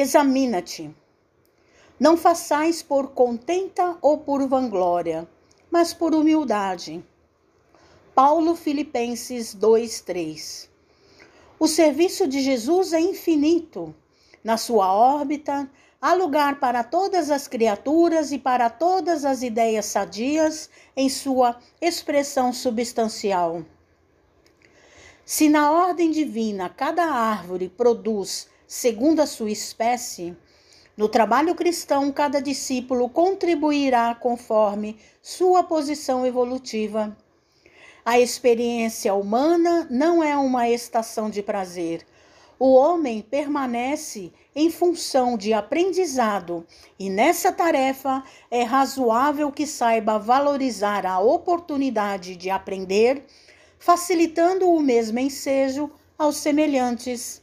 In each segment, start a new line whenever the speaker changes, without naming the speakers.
Examina-te. Não façais por contenta ou por vanglória, mas por humildade. Paulo Filipenses 2:3. O serviço de Jesus é infinito. Na sua órbita, há lugar para todas as criaturas e para todas as ideias sadias em sua expressão substancial. Se na ordem divina cada árvore produz segundo a sua espécie, no trabalho cristão cada discípulo contribuirá conforme sua posição evolutiva. A experiência humana não é uma estação de prazer. O homem permanece em função de aprendizado e nessa tarefa é razoável que saiba valorizar a oportunidade de aprender facilitando o mesmo ensejo aos semelhantes.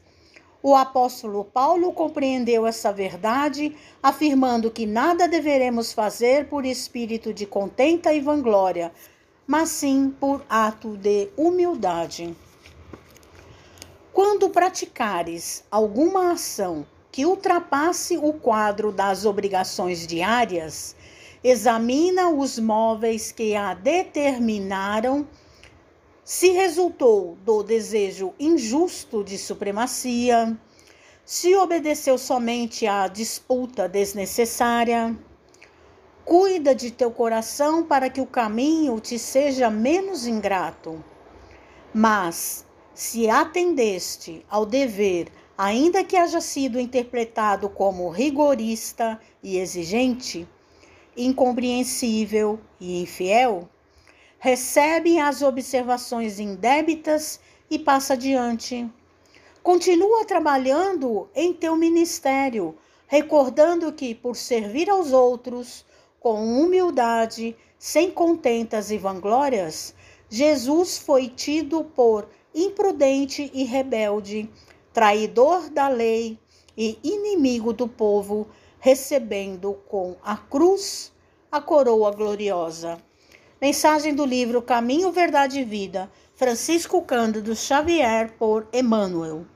O apóstolo Paulo compreendeu essa verdade, afirmando que nada deveremos fazer por espírito de contenta e vanglória, mas sim por ato de humildade. Quando praticares alguma ação que ultrapasse o quadro das obrigações diárias, examina os móveis que a determinaram se resultou do desejo injusto de supremacia, se obedeceu somente à disputa desnecessária. Cuida de teu coração para que o caminho te seja menos ingrato. Mas, se atendeste ao dever, ainda que haja sido interpretado como rigorista e exigente, incompreensível e infiel, recebe as observações indébitas e passa adiante. Continua trabalhando em teu ministério, recordando que, por servir aos outros com humildade, sem contentas e vanglórias, Jesus foi tido por imprudente e rebelde, traidor da lei e inimigo do povo, recebendo com a cruz a coroa gloriosa. Mensagem do livro Caminho, Verdade e Vida, Francisco Cândido Xavier, por Emmanuel.